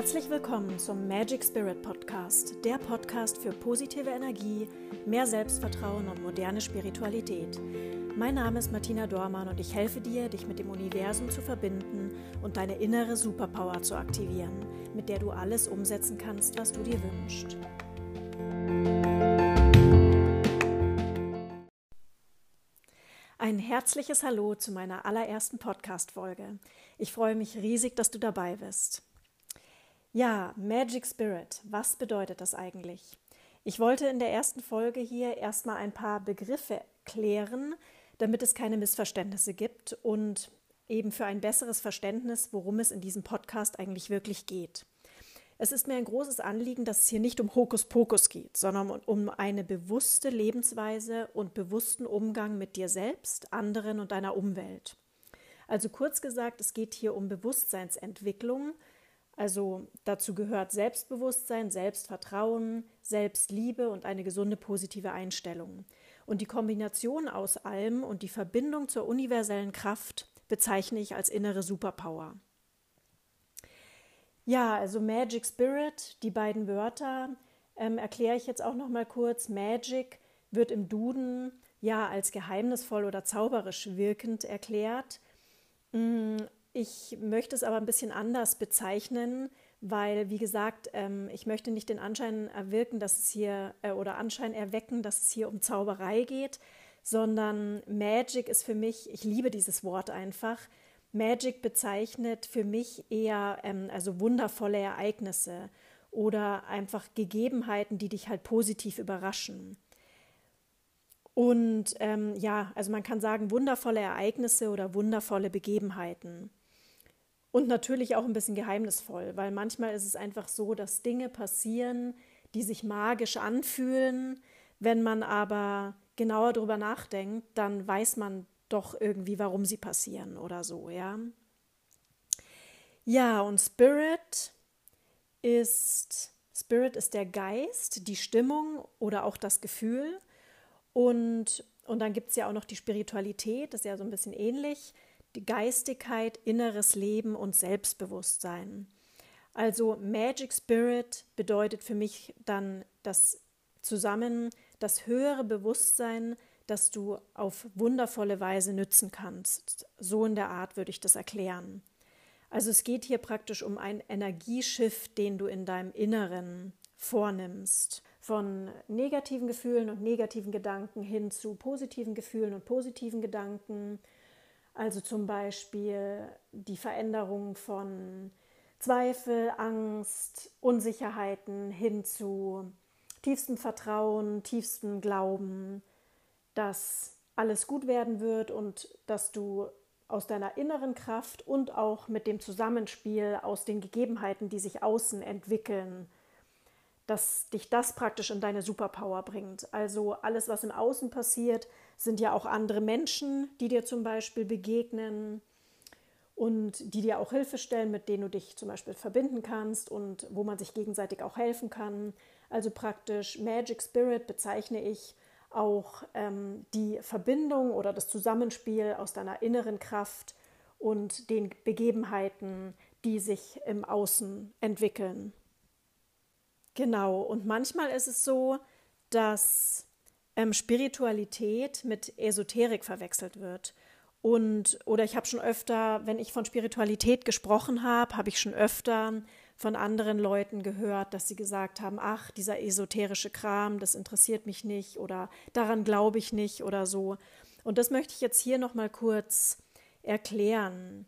Herzlich willkommen zum Magic Spirit Podcast, der Podcast für positive Energie, mehr Selbstvertrauen und moderne Spiritualität. Mein Name ist Martina Dormann und ich helfe dir, dich mit dem Universum zu verbinden und deine innere Superpower zu aktivieren, mit der du alles umsetzen kannst, was du dir wünschst. Ein herzliches Hallo zu meiner allerersten Podcast-Folge. Ich freue mich riesig, dass du dabei bist. Ja, Magic Spirit, was bedeutet das eigentlich? Ich wollte in der ersten Folge hier erstmal ein paar Begriffe klären, damit es keine Missverständnisse gibt und eben für ein besseres Verständnis, worum es in diesem Podcast eigentlich wirklich geht. Es ist mir ein großes Anliegen, dass es hier nicht um Hokuspokus geht, sondern um eine bewusste Lebensweise und bewussten Umgang mit dir selbst, anderen und deiner Umwelt. Also kurz gesagt, es geht hier um Bewusstseinsentwicklung, also dazu gehört Selbstbewusstsein, Selbstvertrauen, Selbstliebe und eine gesunde positive Einstellung. Und die Kombination aus allem und die Verbindung zur universellen Kraft bezeichne ich als innere Superpower. Ja, also Magic Spirit, die beiden Wörter ähm, erkläre ich jetzt auch noch mal kurz. Magic wird im Duden ja als geheimnisvoll oder zauberisch wirkend erklärt. Ich möchte es aber ein bisschen anders bezeichnen, weil, wie gesagt, ähm, ich möchte nicht den Anschein erwirken, dass es hier äh, oder Anschein erwecken, dass es hier um Zauberei geht, sondern Magic ist für mich, ich liebe dieses Wort einfach. Magic bezeichnet für mich eher ähm, also wundervolle Ereignisse oder einfach Gegebenheiten, die dich halt positiv überraschen. Und ähm, ja, also man kann sagen, wundervolle Ereignisse oder wundervolle Begebenheiten. Und natürlich auch ein bisschen geheimnisvoll, weil manchmal ist es einfach so, dass Dinge passieren, die sich magisch anfühlen. Wenn man aber genauer darüber nachdenkt, dann weiß man doch irgendwie, warum sie passieren oder so, ja. Ja, und Spirit ist Spirit ist der Geist, die Stimmung oder auch das Gefühl. Und, und dann gibt es ja auch noch die Spiritualität, das ist ja so ein bisschen ähnlich die Geistigkeit, inneres Leben und Selbstbewusstsein. Also Magic Spirit bedeutet für mich dann das zusammen das höhere Bewusstsein, das du auf wundervolle Weise nützen kannst. So in der Art würde ich das erklären. Also es geht hier praktisch um einen Energieschiff, den du in deinem Inneren vornimmst. Von negativen Gefühlen und negativen Gedanken hin zu positiven Gefühlen und positiven Gedanken, also zum Beispiel die Veränderung von Zweifel, Angst, Unsicherheiten hin zu tiefstem Vertrauen, tiefstem Glauben, dass alles gut werden wird und dass du aus deiner inneren Kraft und auch mit dem Zusammenspiel aus den Gegebenheiten, die sich außen entwickeln, dass dich das praktisch in deine Superpower bringt. Also alles, was im Außen passiert, sind ja auch andere Menschen, die dir zum Beispiel begegnen und die dir auch Hilfe stellen, mit denen du dich zum Beispiel verbinden kannst und wo man sich gegenseitig auch helfen kann. Also praktisch Magic Spirit bezeichne ich auch ähm, die Verbindung oder das Zusammenspiel aus deiner inneren Kraft und den Begebenheiten, die sich im Außen entwickeln. Genau, und manchmal ist es so, dass ähm, Spiritualität mit Esoterik verwechselt wird. Und, oder ich habe schon öfter, wenn ich von Spiritualität gesprochen habe, habe ich schon öfter von anderen Leuten gehört, dass sie gesagt haben, ach, dieser esoterische Kram, das interessiert mich nicht oder daran glaube ich nicht oder so. Und das möchte ich jetzt hier nochmal kurz erklären.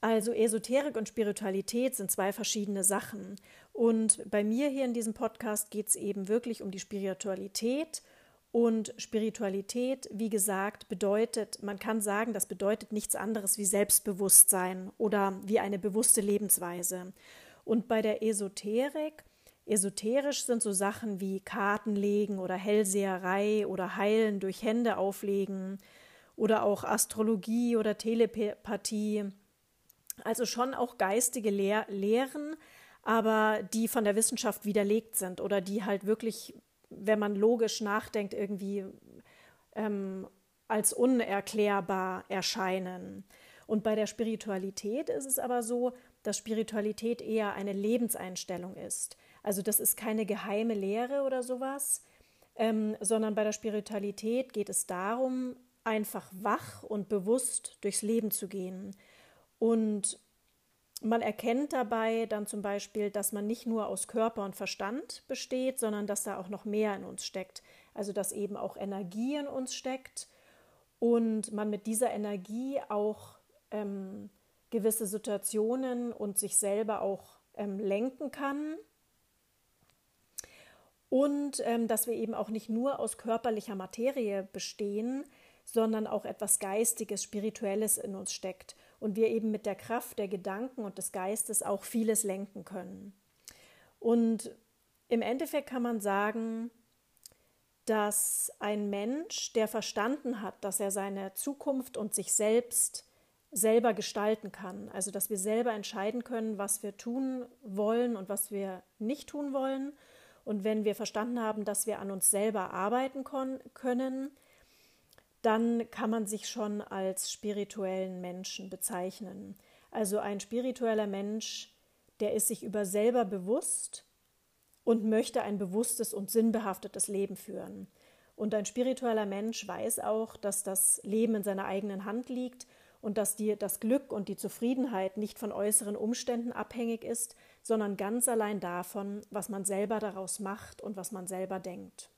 Also Esoterik und Spiritualität sind zwei verschiedene Sachen. Und bei mir hier in diesem Podcast geht es eben wirklich um die Spiritualität. Und Spiritualität, wie gesagt, bedeutet, man kann sagen, das bedeutet nichts anderes wie Selbstbewusstsein oder wie eine bewusste Lebensweise. Und bei der Esoterik, esoterisch sind so Sachen wie Kartenlegen oder Hellseherei oder Heilen durch Hände auflegen oder auch Astrologie oder Telepathie also schon auch geistige Lehr Lehren, aber die von der Wissenschaft widerlegt sind oder die halt wirklich, wenn man logisch nachdenkt, irgendwie ähm, als unerklärbar erscheinen. Und bei der Spiritualität ist es aber so, dass Spiritualität eher eine Lebenseinstellung ist. Also das ist keine geheime Lehre oder sowas, ähm, sondern bei der Spiritualität geht es darum, einfach wach und bewusst durchs Leben zu gehen. Und man erkennt dabei dann zum Beispiel, dass man nicht nur aus Körper und Verstand besteht, sondern dass da auch noch mehr in uns steckt. Also dass eben auch Energie in uns steckt und man mit dieser Energie auch ähm, gewisse Situationen und sich selber auch ähm, lenken kann. Und ähm, dass wir eben auch nicht nur aus körperlicher Materie bestehen, sondern auch etwas Geistiges, Spirituelles in uns steckt und wir eben mit der Kraft der Gedanken und des Geistes auch vieles lenken können. Und im Endeffekt kann man sagen, dass ein Mensch, der verstanden hat, dass er seine Zukunft und sich selbst selber gestalten kann, also dass wir selber entscheiden können, was wir tun wollen und was wir nicht tun wollen. Und wenn wir verstanden haben, dass wir an uns selber arbeiten können, dann kann man sich schon als spirituellen Menschen bezeichnen. Also ein spiritueller Mensch, der ist sich über selber bewusst und möchte ein bewusstes und sinnbehaftetes Leben führen. Und ein spiritueller Mensch weiß auch, dass das Leben in seiner eigenen Hand liegt und dass die, das Glück und die Zufriedenheit nicht von äußeren Umständen abhängig ist, sondern ganz allein davon, was man selber daraus macht und was man selber denkt.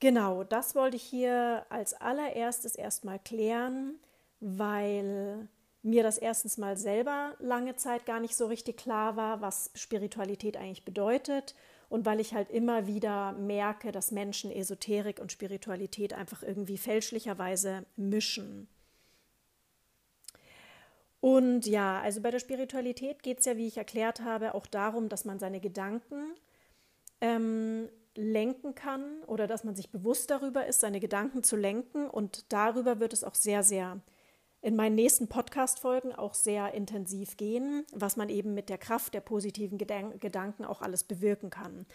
Genau, das wollte ich hier als allererstes erstmal klären, weil mir das erstens mal selber lange Zeit gar nicht so richtig klar war, was Spiritualität eigentlich bedeutet und weil ich halt immer wieder merke, dass Menschen Esoterik und Spiritualität einfach irgendwie fälschlicherweise mischen. Und ja, also bei der Spiritualität geht es ja, wie ich erklärt habe, auch darum, dass man seine Gedanken ähm, lenken kann oder dass man sich bewusst darüber ist, seine Gedanken zu lenken. Und darüber wird es auch sehr, sehr in meinen nächsten Podcast-Folgen auch sehr intensiv gehen, was man eben mit der Kraft der positiven Gedanken auch alles bewirken kann.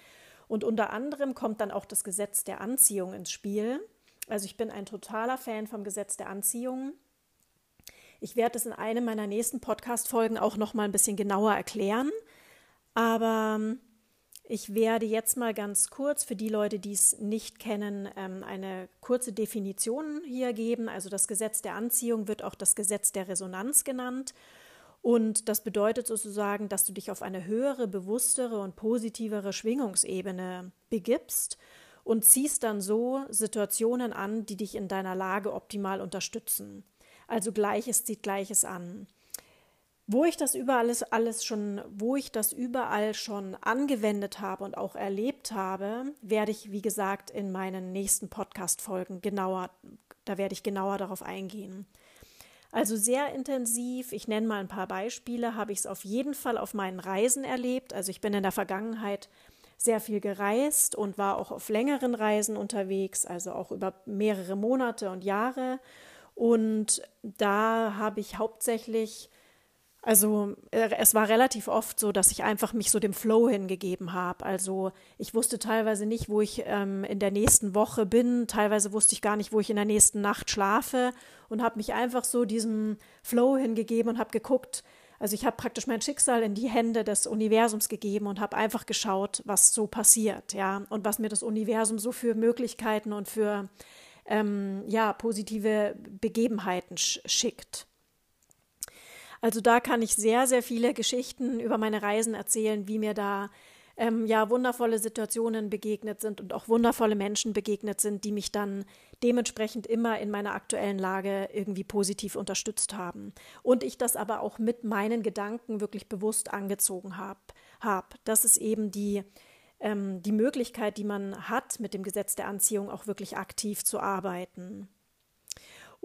Und unter anderem kommt dann auch das Gesetz der Anziehung ins Spiel. Also ich bin ein totaler Fan vom Gesetz der Anziehung. Ich werde es in einem meiner nächsten Podcast-Folgen auch noch mal ein bisschen genauer erklären. Aber ich werde jetzt mal ganz kurz für die Leute, die es nicht kennen, ähm, eine kurze Definition hier geben. Also das Gesetz der Anziehung wird auch das Gesetz der Resonanz genannt. Und das bedeutet sozusagen, dass du dich auf eine höhere, bewusstere und positivere Schwingungsebene begibst und ziehst dann so Situationen an, die dich in deiner Lage optimal unterstützen. Also Gleiches zieht Gleiches an. Wo ich das überall alles schon, wo ich das überall schon angewendet habe und auch erlebt habe, werde ich, wie gesagt, in meinen nächsten Podcast-Folgen genauer, da werde ich genauer darauf eingehen. Also sehr intensiv, ich nenne mal ein paar Beispiele, habe ich es auf jeden Fall auf meinen Reisen erlebt. Also ich bin in der Vergangenheit sehr viel gereist und war auch auf längeren Reisen unterwegs, also auch über mehrere Monate und Jahre. Und da habe ich hauptsächlich also äh, es war relativ oft so, dass ich einfach mich so dem Flow hingegeben habe. Also ich wusste teilweise nicht, wo ich ähm, in der nächsten Woche bin. Teilweise wusste ich gar nicht, wo ich in der nächsten Nacht schlafe und habe mich einfach so diesem Flow hingegeben und habe geguckt. Also ich habe praktisch mein Schicksal in die Hände des Universums gegeben und habe einfach geschaut, was so passiert, ja, und was mir das Universum so für Möglichkeiten und für ähm, ja positive Begebenheiten sch schickt. Also da kann ich sehr, sehr viele Geschichten über meine Reisen erzählen, wie mir da ähm, ja wundervolle Situationen begegnet sind und auch wundervolle Menschen begegnet sind, die mich dann dementsprechend immer in meiner aktuellen Lage irgendwie positiv unterstützt haben. Und ich das aber auch mit meinen Gedanken wirklich bewusst angezogen habe. Hab. Das ist eben die, ähm, die Möglichkeit, die man hat, mit dem Gesetz der Anziehung auch wirklich aktiv zu arbeiten.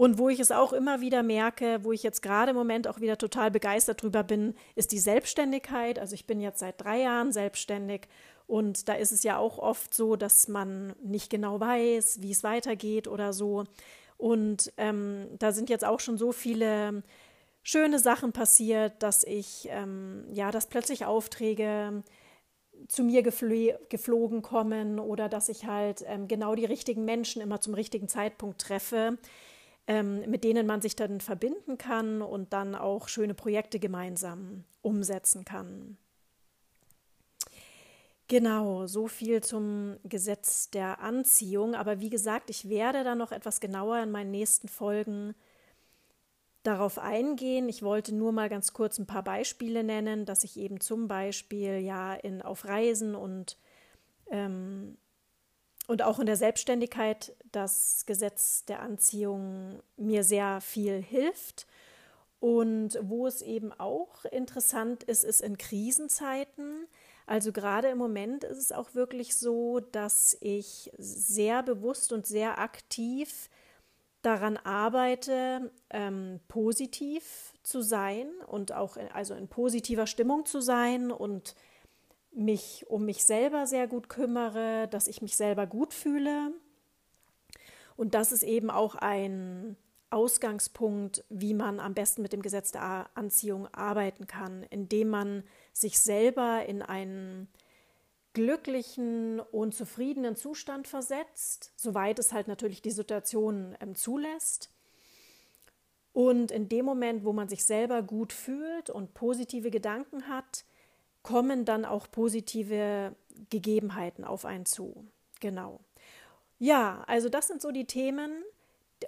Und wo ich es auch immer wieder merke, wo ich jetzt gerade im Moment auch wieder total begeistert drüber bin, ist die Selbstständigkeit. Also ich bin jetzt seit drei Jahren selbstständig und da ist es ja auch oft so, dass man nicht genau weiß, wie es weitergeht oder so. Und ähm, da sind jetzt auch schon so viele schöne Sachen passiert, dass ich, ähm, ja, dass plötzlich Aufträge zu mir gefl geflogen kommen oder dass ich halt ähm, genau die richtigen Menschen immer zum richtigen Zeitpunkt treffe ähm, mit denen man sich dann verbinden kann und dann auch schöne Projekte gemeinsam umsetzen kann. Genau, so viel zum Gesetz der Anziehung. Aber wie gesagt, ich werde da noch etwas genauer in meinen nächsten Folgen darauf eingehen. Ich wollte nur mal ganz kurz ein paar Beispiele nennen, dass ich eben zum Beispiel ja in, auf Reisen und, ähm, und auch in der Selbstständigkeit das Gesetz der Anziehung mir sehr viel hilft. Und wo es eben auch interessant ist, ist in Krisenzeiten. Also gerade im Moment ist es auch wirklich so, dass ich sehr bewusst und sehr aktiv daran arbeite, ähm, positiv zu sein und auch in, also in positiver Stimmung zu sein und mich um mich selber sehr gut kümmere, dass ich mich selber gut fühle. Und das ist eben auch ein Ausgangspunkt, wie man am besten mit dem Gesetz der Anziehung arbeiten kann, indem man sich selber in einen glücklichen und zufriedenen Zustand versetzt, soweit es halt natürlich die Situation ähm, zulässt. Und in dem Moment, wo man sich selber gut fühlt und positive Gedanken hat, kommen dann auch positive Gegebenheiten auf einen zu. Genau. Ja, also das sind so die Themen,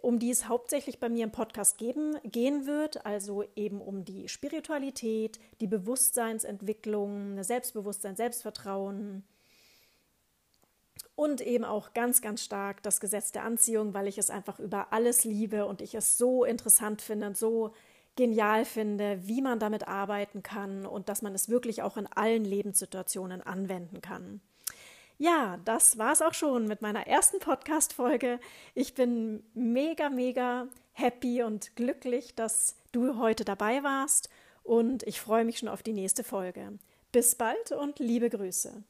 um die es hauptsächlich bei mir im Podcast geben, gehen wird, also eben um die Spiritualität, die Bewusstseinsentwicklung, Selbstbewusstsein, Selbstvertrauen und eben auch ganz, ganz stark das Gesetz der Anziehung, weil ich es einfach über alles liebe und ich es so interessant finde und so genial finde, wie man damit arbeiten kann und dass man es wirklich auch in allen Lebenssituationen anwenden kann. Ja, das war es auch schon mit meiner ersten Podcast-Folge. Ich bin mega, mega happy und glücklich, dass du heute dabei warst und ich freue mich schon auf die nächste Folge. Bis bald und liebe Grüße.